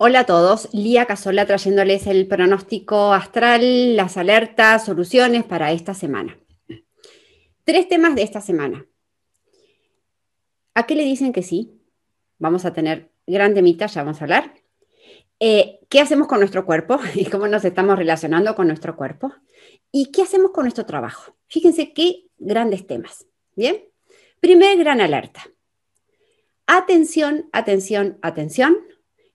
Hola a todos, Lía Casola trayéndoles el pronóstico astral, las alertas, soluciones para esta semana. Tres temas de esta semana. ¿A qué le dicen que sí? Vamos a tener gran temita, ya vamos a hablar. Eh, ¿Qué hacemos con nuestro cuerpo y cómo nos estamos relacionando con nuestro cuerpo? ¿Y qué hacemos con nuestro trabajo? Fíjense qué grandes temas. Bien, primer gran alerta. Atención, atención, atención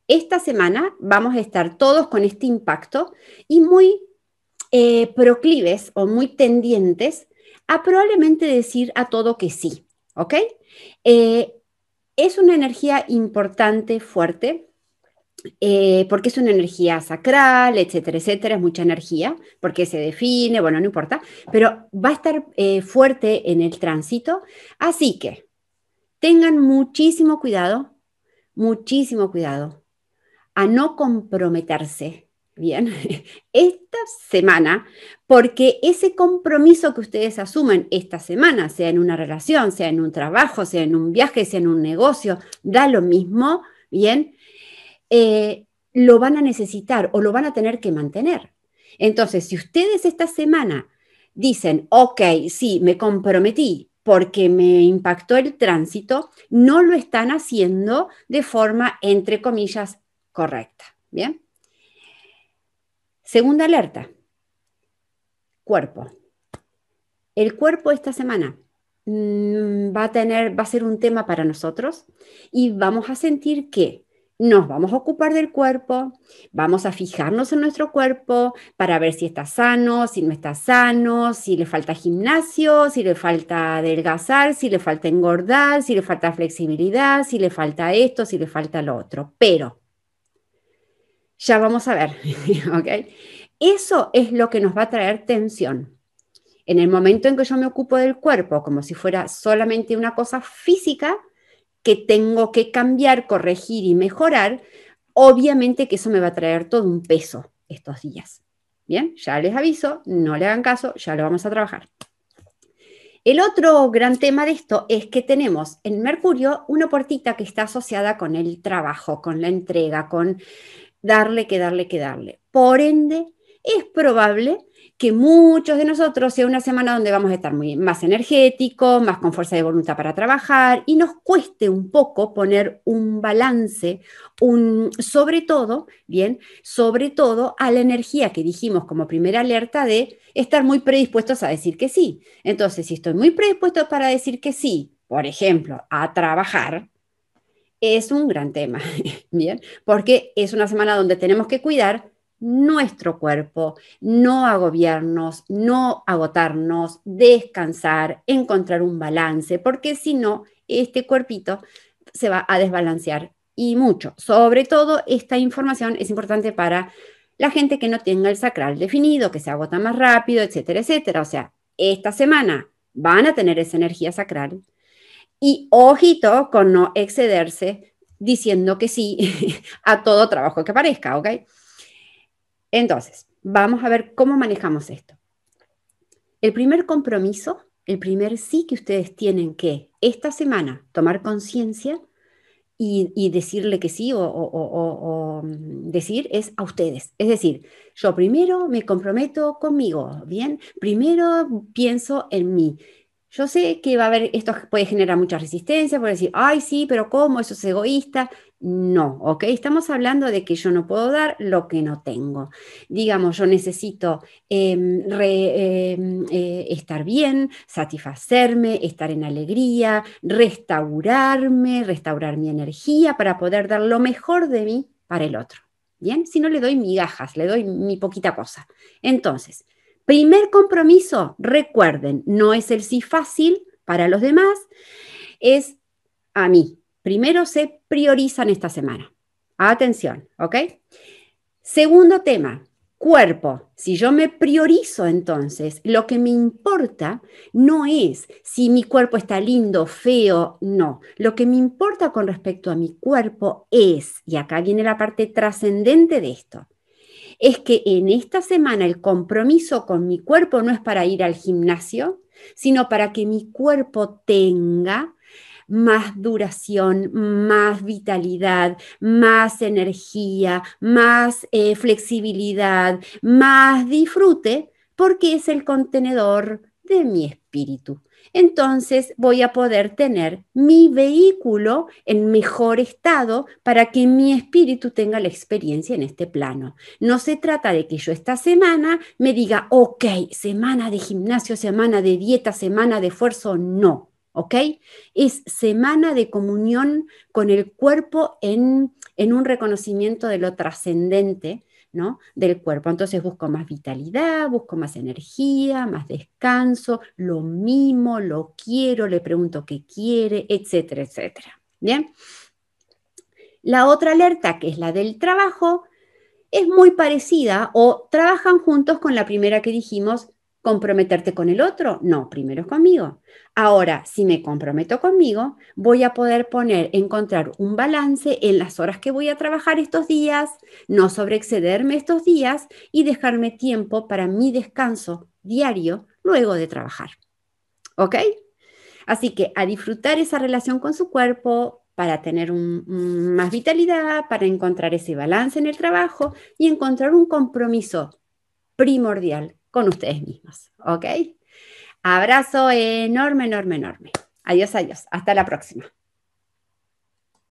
esta semana vamos a estar todos con este impacto y muy eh, proclives o muy tendientes a probablemente decir a todo que sí, ¿ok? Eh, es una energía importante, fuerte, eh, porque es una energía sacral, etcétera, etcétera, es mucha energía, porque se define, bueno, no importa, pero va a estar fuerte en el tránsito, así que tengan muchísimo cuidado, muchísimo cuidado a no comprometerse, bien, esta semana, porque ese compromiso que ustedes asumen esta semana, sea en una relación, sea en un trabajo, sea en un viaje, sea en un negocio, da lo mismo, bien, eh, lo van a necesitar o lo van a tener que mantener. Entonces, si ustedes esta semana dicen, ok, sí, me comprometí porque me impactó el tránsito, no lo están haciendo de forma, entre comillas, correcta. Bien. Segunda alerta. Cuerpo. El cuerpo esta semana mm, va a tener, va a ser un tema para nosotros y vamos a sentir que nos vamos a ocupar del cuerpo, vamos a fijarnos en nuestro cuerpo para ver si está sano, si no está sano, si le falta gimnasio, si le falta adelgazar, si le falta engordar, si le falta flexibilidad, si le falta esto, si le falta lo otro. Pero ya vamos a ver, ¿ok? Eso es lo que nos va a traer tensión. En el momento en que yo me ocupo del cuerpo como si fuera solamente una cosa física que tengo que cambiar, corregir y mejorar, obviamente que eso me va a traer todo un peso estos días. Bien, ya les aviso, no le hagan caso, ya lo vamos a trabajar. El otro gran tema de esto es que tenemos en Mercurio una puertita que está asociada con el trabajo, con la entrega, con darle, que darle, que darle. Por ende, es probable que muchos de nosotros sea una semana donde vamos a estar muy, más energéticos, más con fuerza de voluntad para trabajar y nos cueste un poco poner un balance, un, sobre todo, bien, sobre todo a la energía que dijimos como primera alerta de estar muy predispuestos a decir que sí. Entonces, si estoy muy predispuesto para decir que sí, por ejemplo, a trabajar, es un gran tema, ¿bien? Porque es una semana donde tenemos que cuidar nuestro cuerpo, no agobiarnos, no agotarnos, descansar, encontrar un balance, porque si no, este cuerpito se va a desbalancear y mucho. Sobre todo, esta información es importante para la gente que no tenga el sacral definido, que se agota más rápido, etcétera, etcétera. O sea, esta semana van a tener esa energía sacral, y ojito con no excederse diciendo que sí a todo trabajo que aparezca, ¿ok? Entonces, vamos a ver cómo manejamos esto. El primer compromiso, el primer sí que ustedes tienen que esta semana tomar conciencia y, decirle que sí o, o, decir es a ustedes. Es decir, yo primero me comprometo conmigo, ¿bien? Primero pienso en mí. Yo sé que va a haber, esto puede generar mucha resistencia, puede decir, ay, sí, pero ¿cómo? Eso es egoísta. No, ¿ok? Estamos hablando de que yo no puedo dar lo que no tengo. Digamos, yo necesito em, em, eh, estar bien, satisfacerme, estar en alegría, restaurarme, restaurar mi energía para poder dar lo mejor de mí para el otro. Bien, si no le doy migajas, le doy mi poquita cosa. Entonces, Primer compromiso, recuerden, no es el sí fácil para los demás, es a mí. Primero se priorizan esta semana. Atención, ¿ok? Segundo tema, cuerpo. Si yo me priorizo entonces, lo que me importa no es si mi cuerpo está lindo, feo, no. Lo que me importa con respecto a mi cuerpo es, y acá viene la parte trascendente de esto, es que en esta semana el compromiso con mi cuerpo no es para ir al gimnasio, sino para que mi cuerpo tenga más duración, más vitalidad, más energía, más eh, flexibilidad, más disfrute, porque es el contenedor de mi espíritu entonces voy a poder tener mi vehículo en mejor estado para que mi espíritu tenga la experiencia en este plano. No se trata de que yo esta semana me diga, ok, semana de gimnasio, semana de dieta, semana de esfuerzo, no. ¿ok? Es semana de comunión con el cuerpo en, en un reconocimiento de lo trascendente, del cuerpo. Entonces busco más vitalidad, busco más energía, más descanso, lo mimo, lo quiero, le pregunto qué quiere, etcétera, etcétera. Bien. La otra alerta, que es la del trabajo, es muy parecida o trabajan juntos con la primera que dijimos, ¿Comprometerte con el otro? No, primero conmigo. Ahora, si me comprometo conmigo, voy a poder poner, encontrar un balance en las horas que voy a trabajar estos días, no sobreexcederme estos días y dejarme tiempo para mi descanso diario luego de trabajar. ¿Ok? Así que a disfrutar esa relación con su cuerpo para tener más vitalidad, para encontrar ese balance en el trabajo y encontrar un compromiso primordial con ustedes mismos, ¿ok? Abrazo enorme, enorme, enorme. Adiós, adiós. Hasta la próxima.